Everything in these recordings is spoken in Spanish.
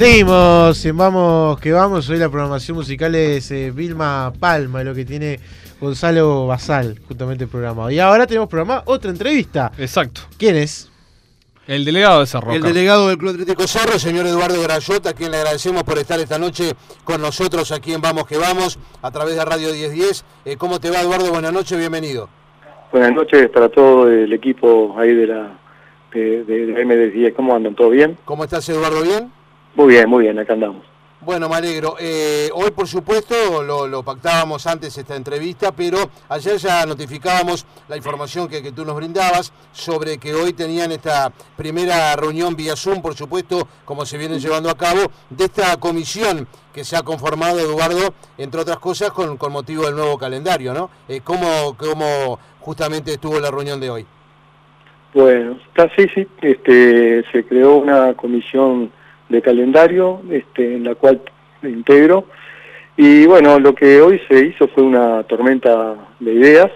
Seguimos en Vamos que Vamos. Hoy la programación musical es eh, Vilma Palma, lo que tiene Gonzalo Basal, justamente programado. Y ahora tenemos programada otra entrevista. Exacto. ¿Quién es? El delegado de Cerro. El delegado del Club Atlético Cerro, señor Eduardo Grayota, a quien le agradecemos por estar esta noche con nosotros aquí en Vamos que Vamos, a través de Radio 1010. Eh, ¿Cómo te va, Eduardo? Buenas noches, bienvenido. Buenas noches para todo el equipo ahí de la de, de, de MD10. ¿Cómo andan? ¿Todo bien? ¿Cómo estás, Eduardo? ¿Bien? Muy bien, muy bien, acá andamos. Bueno, me alegro. Eh, hoy, por supuesto, lo, lo, pactábamos antes esta entrevista, pero ayer ya notificábamos la información que, que, tú nos brindabas sobre que hoy tenían esta primera reunión vía Zoom, por supuesto, como se viene llevando a cabo, de esta comisión que se ha conformado, Eduardo, entre otras cosas, con, con motivo del nuevo calendario, ¿no? Eh, ¿cómo, ¿Cómo justamente estuvo la reunión de hoy? Bueno, está, sí, sí, este, se creó una comisión de calendario este, en la cual me integro. Y bueno, lo que hoy se hizo fue una tormenta de ideas.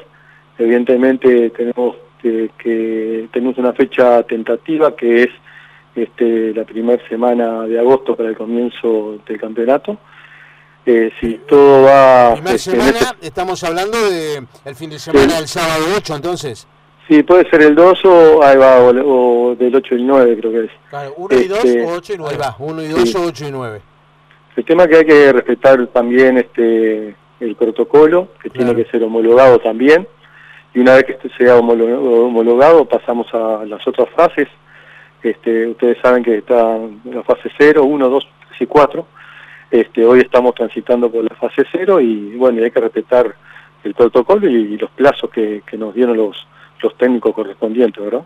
Evidentemente tenemos que, que tenemos una fecha tentativa que es este, la primera semana de agosto para el comienzo del campeonato. Eh, si todo va... Primera este, semana, este... estamos hablando de el fin de semana sí. del sábado 8 entonces. Sí, puede ser el 2 o, ahí va, o, o del 8 y 9 creo que es. Claro, 1 y 2 este, o 8 y 9. Ahí va, 1 y 2 sí. o 8 y 9. El tema es que hay que respetar también este el protocolo, que claro. tiene que ser homologado también, y una vez que este sea homologado pasamos a las otras fases. Este, ustedes saben que está la fase 0, 1, 2, 3 y 4. Este, hoy estamos transitando por la fase 0 y bueno, y hay que respetar el protocolo y, y los plazos que, que nos dieron los, los técnicos correspondientes, ¿verdad?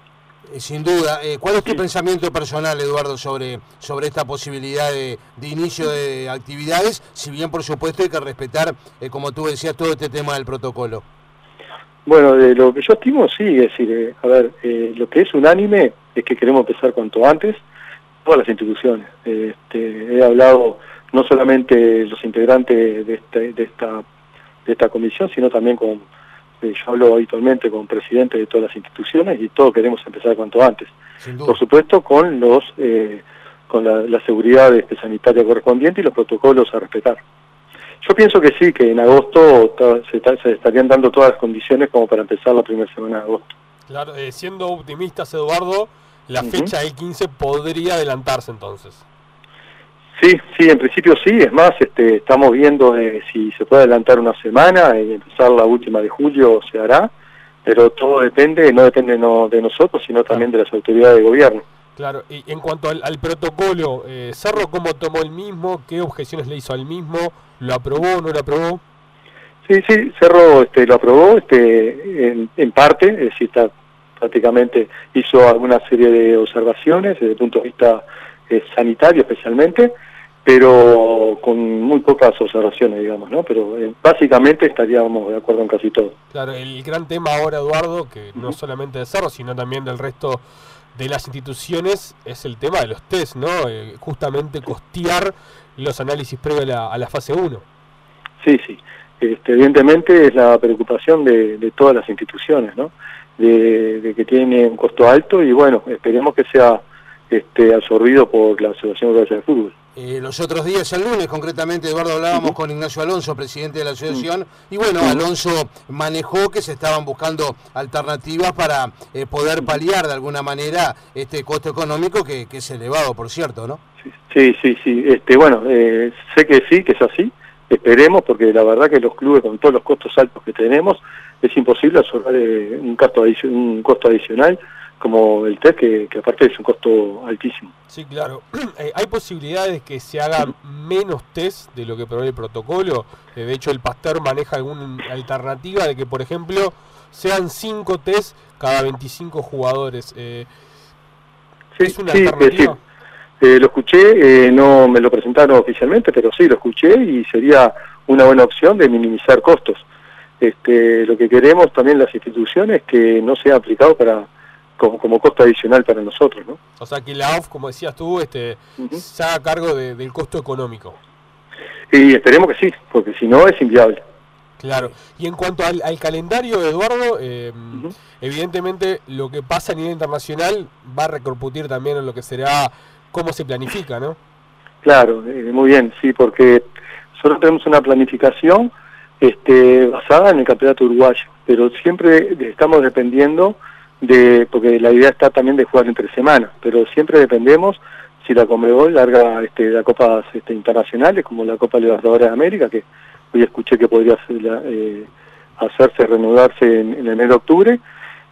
Eh, sin duda. Eh, ¿Cuál es tu sí. pensamiento personal, Eduardo, sobre, sobre esta posibilidad de, de, inicio de actividades? Si bien, por supuesto, hay que respetar, eh, como tú decías, todo este tema del protocolo. Bueno, de lo que yo estimo, sí, es decir, eh, a ver, lo que es unánime es que queremos empezar cuanto antes, todas las instituciones. Este, he hablado no solamente los integrantes de, este, de, esta, de esta comisión, sino también con eh, yo hablo habitualmente con presidentes de todas las instituciones y todos queremos empezar cuanto antes. Por supuesto, con los eh, con la, la seguridad este, sanitaria correspondiente y los protocolos a respetar. Yo pienso que sí, que en agosto se, se, estarían dando todas las condiciones como para empezar la primera semana de agosto. Claro, eh, siendo optimistas, Eduardo, la uh -huh. fecha del 15 podría adelantarse entonces. Sí, sí, en principio sí, es más, este, estamos viendo eh, si se puede adelantar una semana y empezar la última de julio se hará, pero todo depende, no depende no de nosotros, sino también de las autoridades de gobierno. Claro, y en cuanto al, al protocolo, eh, Cerro, ¿cómo tomó el mismo? ¿Qué objeciones le hizo al mismo? ¿Lo aprobó o no lo aprobó? Sí, sí, Cerro este, lo aprobó este, en, en parte, es decir, está, prácticamente hizo alguna serie de observaciones desde el punto de vista eh, sanitario especialmente, pero con muy pocas observaciones, digamos, ¿no? Pero eh, básicamente estaríamos de acuerdo en casi todo. Claro, el gran tema ahora, Eduardo, que no uh -huh. solamente de Cerro, sino también del resto de las instituciones, es el tema de los test, ¿no? Eh, justamente costear los análisis previos a la, a la fase 1. Sí, sí. Este, evidentemente es la preocupación de, de todas las instituciones, ¿no? De, de, que tiene un costo alto y bueno, esperemos que sea este, absorbido por la Asociación Uruguaya de Fútbol. Eh, los otros días, el lunes concretamente, Eduardo, hablábamos uh -huh. con Ignacio Alonso, presidente de la asociación, uh -huh. y bueno, Alonso manejó que se estaban buscando alternativas para eh, poder paliar de alguna manera este costo económico que, que, es elevado, por cierto, ¿no? Sí, sí, sí. Este, bueno, eh, sé que sí, que es así. Esperemos, porque la verdad que los clubes, con todos los costos altos que tenemos, es imposible absorber eh, un, costo un costo adicional como el test, que, que, aparte es un costo altísimo. Sí, claro. Eh, ¿Hay posibilidades que se hagan menos test de lo que prevé el protocolo? Eh, de hecho, el Pasteur maneja alguna alternativa de que, por ejemplo, sean 5 test cada 25 jugadores. Eh, sí, ¿Es una sí, alternativa? Sí. lo escuché, no me lo presentaron oficialmente, pero sí, lo escuché y sería una buena opción de minimizar costos. Este, lo que queremos también las instituciones que no sea aplicado para como, como costo adicional para nosotros, ¿no? O sea, que la OF, como decías tú, este, uh -huh. se haga cargo de, del costo económico. Y esperemos que sí, porque si no es inviable. Claro. Y en cuanto al, al calendario, Eduardo, eh, uh -huh. evidentemente lo que pasa a nivel internacional va a repercutir también en lo que será cómo se planifica, ¿no? Claro, eh, muy bien, sí, porque nosotros tenemos una planificación este, basada en el campeonato uruguayo, pero siempre estamos dependiendo de, porque la idea está también de jugar entre semanas, pero siempre dependemos si la Comebol larga este, la copas este, internacionales como la Copa Libertadores de América, que hoy escuché que podría eh, hacerse, reanudarse en, el mes de octubre,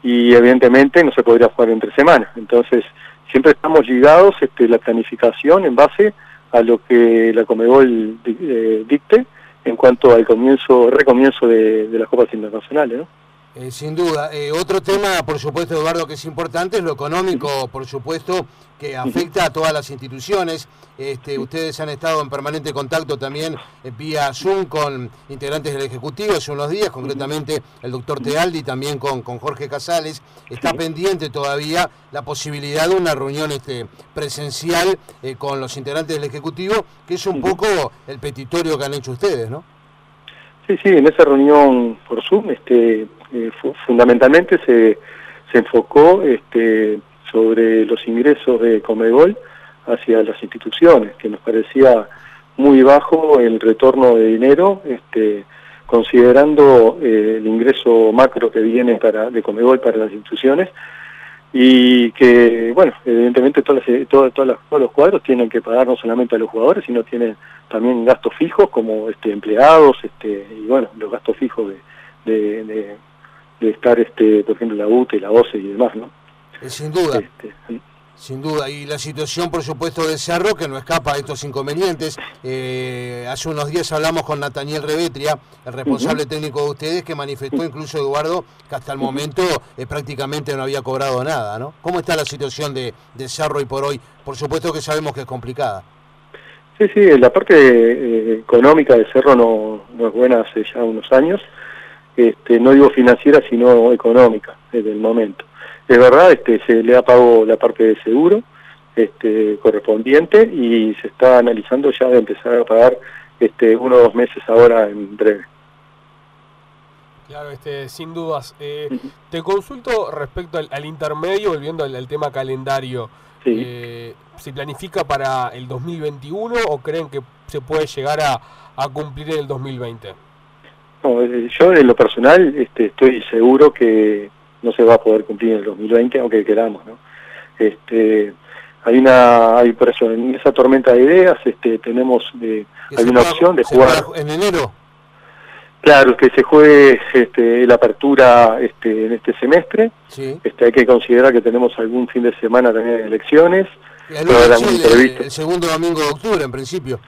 y evidentemente no se podría jugar entre semanas. Entonces, siempre estamos ligados este, la planificación en base a lo que la Comebol eh, dicte en cuanto al comienzo, recomienzo de, de las copas internacionales, ¿no? Eh, sin duda. Eh, otro tema, por supuesto, Eduardo, que es importante es lo económico, por supuesto, que afecta a todas las instituciones. Este, ustedes han estado en permanente contacto también eh, vía Zoom con integrantes del Ejecutivo hace unos días, concretamente el doctor Tealdi, también con, con Jorge Casales. Está pendiente todavía la posibilidad de una reunión este, presencial con los integrantes del Ejecutivo, que es un poco el petitorio que han hecho ustedes, ¿no? Sí, sí, en esa reunión por Zoom, este, eh, fundamentalmente se, se enfocó este, sobre los ingresos de Comegol hacia las instituciones, que nos parecía muy bajo el retorno de dinero, este, considerando eh, el ingreso macro que viene para, de Comegol para las instituciones y que, bueno, evidentemente todas todos, todos los cuadros tienen que pagar no solamente a los jugadores, sino tienen también gastos fijos como este empleados este y, bueno, los gastos fijos de, de, estar, este por ejemplo, la UTE, la OCE y demás, ¿no? Eh, sin duda. Este, sin duda, y la situación, por supuesto, de Cerro, que no escapa a estos inconvenientes. Eh, hace unos días hablamos con Nataniel Revetria, el responsable técnico de ustedes, que manifestó incluso, Eduardo, que hasta el momento eh, prácticamente no había cobrado nada, ¿no? ¿Cómo está la situación de, de Cerro y por hoy? Por supuesto que sabemos que es complicada. Sí, sí, la parte eh, económica de Cerro no, no, es buena hace ya unos años, este, no digo financiera, sino económica, desde el momento es verdad, este, se le ha pagado la parte de seguro este, correspondiente y se está analizando ya de empezar a pagar este, uno o dos meses ahora en breve. Claro, este, sin dudas. Eh, te consulto respecto al, intermedio, volviendo al, tema calendario. Eh, ¿Se planifica para el 2021 o creen que se puede llegar a, a cumplir en el 2020? No, eh, yo en lo personal este, estoy seguro que no se va a poder cumplir en el 2020, aunque queramos, ¿no? Este, hay una, hay por eso, en esa tormenta de ideas, este, tenemos, de, hay una opción de jugar... ¿En enero? Claro, que se juegue este, la apertura este, en este semestre. Este, hay que considerar que tenemos algún fin de semana también de elecciones. el, segundo domingo de octubre, en principio.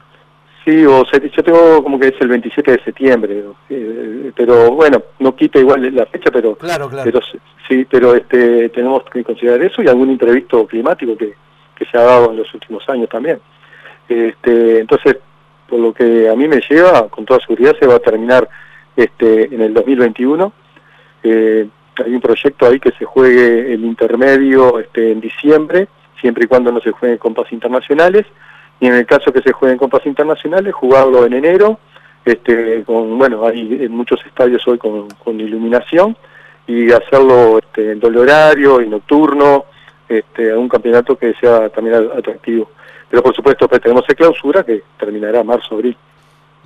Sí, o yo tengo como que es el 27 de septiembre, eh, pero bueno, no quita igual la fecha, pero claro, claro. pero sí, pero este tenemos que considerar eso y algún imprevisto climático que, que se ha dado en los últimos años también. Este, entonces, por lo que a mí me lleva, con toda seguridad se va a terminar este en el 2021. Eh, hay un proyecto ahí que se juegue el intermedio este, en diciembre, siempre y cuando no se jueguen compas internacionales y en el caso que se jueguen copas internacionales, jugarlo en enero, este, con, bueno, hay en muchos estadios hoy con, iluminación, y hacerlo este, en doble horario y nocturno, este, a un campeonato que sea también atractivo. Pero por supuesto pues, tenemos el clausura que terminará marzo-abril,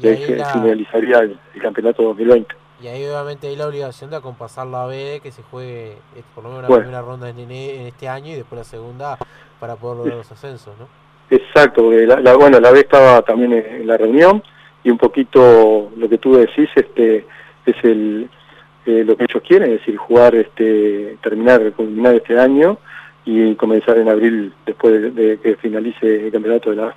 ahí finalizaría el, campeonato 2020. Y ahí obviamente hay la obligación de acompasar la B, que se juegue por lo menos la primera ronda en, en, este año y después la segunda para poder lograr los ascensos, ¿no? Exacto, la, bueno, la vez estaba también en, la reunión y un poquito lo que tú decís este, es el, eh, lo que ellos quieren, es decir, jugar, este, terminar, culminar este año y comenzar en abril después de, que finalice el campeonato de la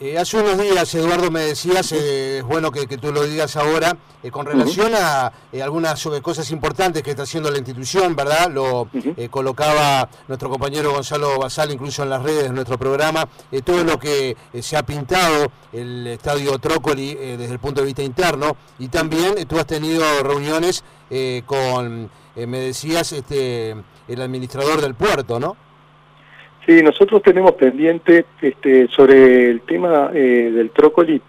eh, hace unos días, Eduardo, me decías, eh, es bueno que, tú lo digas ahora, eh, con relación a algunas cosas importantes que está haciendo la institución, ¿verdad? Lo colocaba nuestro compañero Gonzalo Basal, incluso en las redes de nuestro programa, todo lo que se ha pintado el estadio Trócoli desde el punto de vista interno, y también tú has tenido reuniones con, me decías, este, el administrador del puerto, ¿no? Sí, nosotros tenemos pendiente este, sobre el tema eh, del trócoli.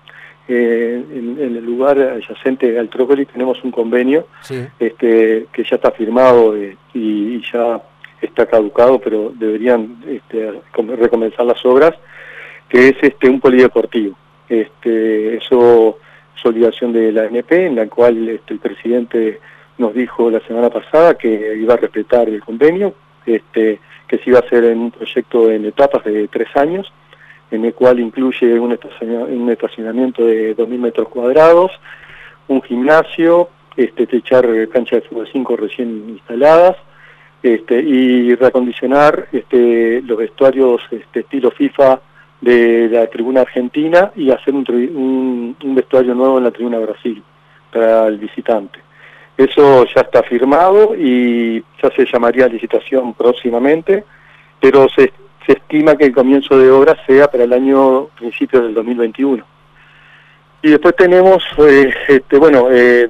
Eh, en, el lugar adyacente al trócoli tenemos un convenio este, que ya está firmado eh, y, ya está caducado, pero deberían este, recomenzar las obras. que es este un polideportivo. Este, eso es obligación de la ANP, en la cual este, el presidente nos dijo la semana pasada que iba a respetar el convenio, este, que se iba a hacer en un proyecto en etapas de tres años, en el cual incluye un estacionamiento de 2.000 metros cuadrados, un gimnasio, este, techar cancha de fútbol 5 recién instaladas, este, y reacondicionar este, los vestuarios estilo FIFA de la tribuna argentina y hacer un, vestuario nuevo en la tribuna Brasil para el visitante. Eso ya está firmado y ya se llamaría licitación próximamente, pero se, se estima que el comienzo de obra sea para el año principio del 2021. Y después tenemos, eh, este, bueno, eh,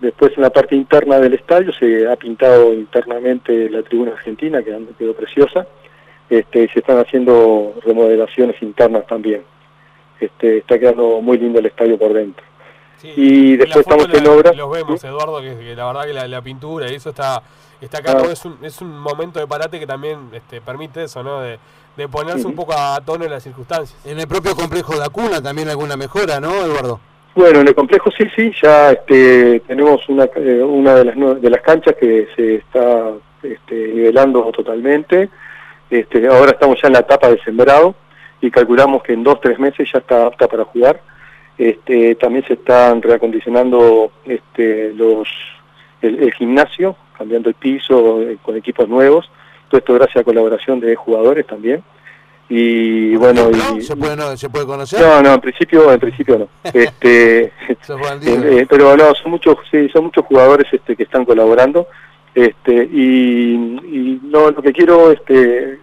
después en la parte interna del estadio se ha pintado internamente la tribuna argentina, que quedó preciosa, este, se están haciendo remodelaciones internas también. Este, está quedando muy lindo el estadio por dentro. Y después estamos en obra. Los vemos, Eduardo, que, la verdad que la, pintura y eso está, está acá, ah. es, un, es un momento de parate que también este, permite eso, ¿no? De, de ponerse un poco a tono en las circunstancias. En el propio complejo de la cuna también alguna mejora, ¿no, Eduardo? Bueno, en el complejo sí, sí, ya este, tenemos una, eh, una de, las, de las canchas que se está este, nivelando totalmente. Este, ahora estamos ya en la etapa de sembrado y calculamos que en dos, tres meses ya está apta para jugar. Este, también se están reacondicionando este, los, el gimnasio, cambiando el piso eh, con equipos nuevos esto gracias a colaboración de jugadores también. Y bueno, y, ¿Se, puede, no, ¿Se puede conocer? No, no, en principio, en principio no. este, eh, pero no, son muchos, sí, son muchos jugadores este, que están colaborando. Este, y, y no, lo que quiero este,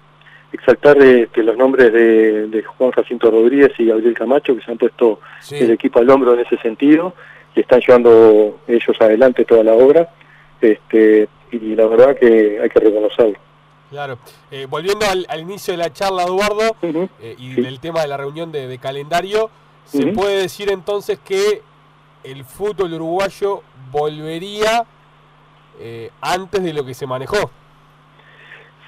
exaltar este, los nombres de, de, Juan Jacinto Rodríguez y Gabriel Camacho, que se han puesto el equipo al hombro en ese sentido, y están llevando ellos adelante toda la obra. Este, y la verdad que hay que reconocerlo. Claro. Eh, volviendo al, inicio de la charla, Eduardo, eh, y del tema de la reunión de, calendario, ¿se puede decir entonces que el fútbol uruguayo volvería eh, antes de lo que se manejó?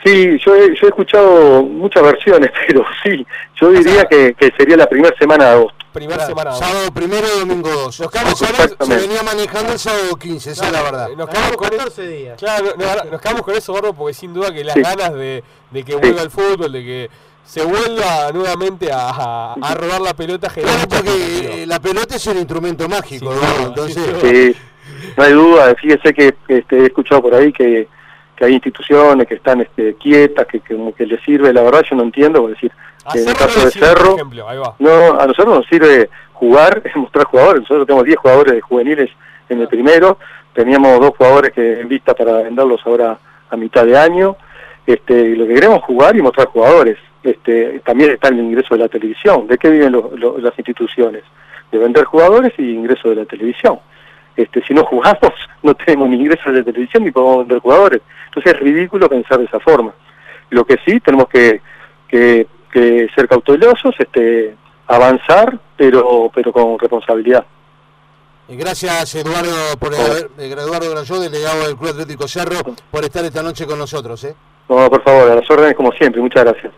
Sí, yo he, yo he escuchado muchas versiones, pero sí, yo diría que, que sería la primera semana de agosto primera semana. Sábado primero y domingo 2. Nos quedamos con eso. Se venía manejando el sábado 15, esa es la verdad. Nos quedamos con 14 días. Claro, nos, quedamos con eso, Gordo, porque sin duda que las ganas de, de que vuelva el fútbol, de que se vuelva nuevamente a, a, rodar la pelota Claro, porque la pelota es un instrumento mágico, ¿no? Entonces, sí, no hay duda. Fíjese que este, he escuchado por ahí que, que hay instituciones que están este, quietas, que, que como que les sirve. La verdad yo no entiendo, por decir, en el caso de Cerro, no, a nosotros nos sirve jugar, mostrar jugadores. Nosotros tenemos 10 jugadores de juveniles en el primero, teníamos dos jugadores que en vista para venderlos ahora a mitad de año. Este, lo que queremos es jugar y mostrar jugadores. Este, también está el ingreso de la televisión. ¿De qué viven las instituciones? De vender jugadores y ingreso de la televisión. Este, si no jugamos, no tenemos ni ingreso de televisión ni podemos vender jugadores. Entonces es ridículo pensar de esa forma. Lo que sí tenemos que, que que ser cautelosos, este, avanzar, pero, pero con responsabilidad. Gracias Eduardo por haber, eh, Eduardo Grayó, delegado del Club Atlético Cerro, por estar esta noche con nosotros. ¿eh? No, por favor, a las órdenes como siempre, muchas gracias.